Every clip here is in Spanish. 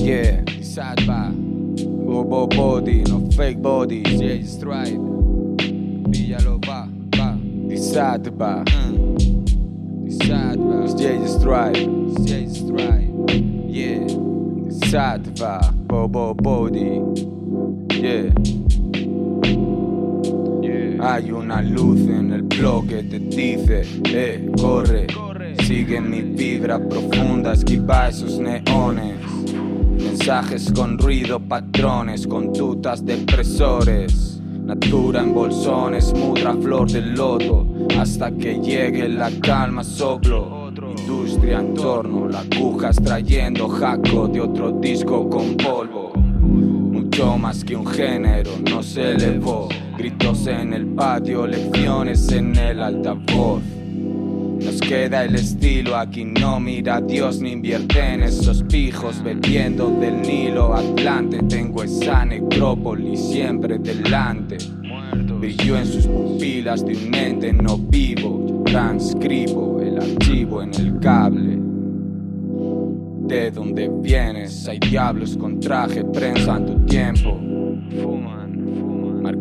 Yeah, Sadba. Bobo body, no fake body. J Stride. Píllalo, va, va. Sadba. Sadba. J Stride. J Stride. Yeah. Sadba. Bobo body. Yeah. Hay una luz en el bloque, te dice, eh, corre. Sigue mi vibra profunda, esquiva esos neones. Mensajes con ruido, patrones, con tutas depresores. Natura en bolsones, mudra flor de loto. Hasta que llegue la calma, soplo. Industria en torno, la aguja extrayendo jaco de otro disco con polvo. Mucho más que un género, no se elevó. Gritos en el patio, lecciones en el altavoz. Queda el estilo, aquí no mira Dios ni invierte en esos pijos bebiendo del Nilo Atlante. Tengo esa necrópolis siempre delante. Brilló en sus pupilas de un ente no vivo. Transcribo el archivo en el cable. De donde vienes, hay diablos con traje, prensan tu tiempo.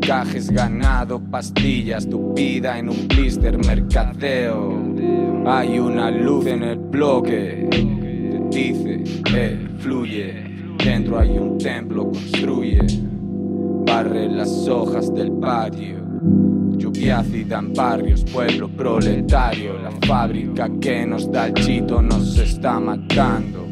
Marcajes ganado, pastillas, tu vida en un blister, mercadeo. Hay una luz en el bloque, te dice, eh, fluye. Dentro hay un templo, construye. Barre las hojas del patio. Lluvia ácida en barrios, pueblo proletario. La fábrica que nos da el chito nos está matando.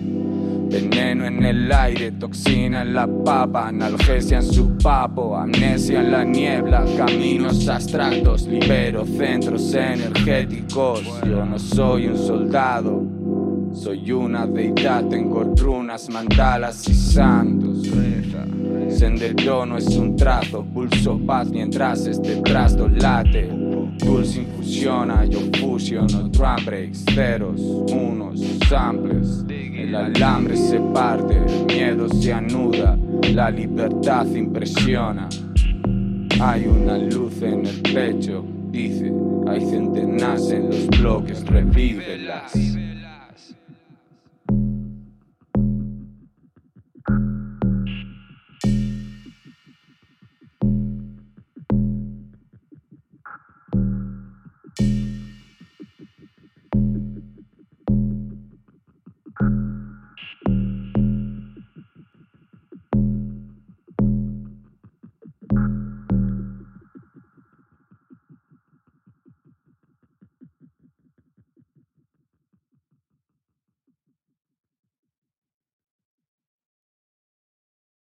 Veneno en el aire, toxina en la papa, analgesia en su papo, amnesia en la niebla, caminos abstractos, libero centros energéticos. Yo no soy un soldado, soy una deidad, tengo runas, mandalas y santos. Sendero no es un trazo, pulso paz mientras este trasto late. Pulse infusiona, yo fusiono drum breaks, ceros, unos, samples. El alambre se parte, el miedo se anuda, la libertad impresiona. Hay una luz en el pecho, dice, hay centenas en los bloques, revívelas.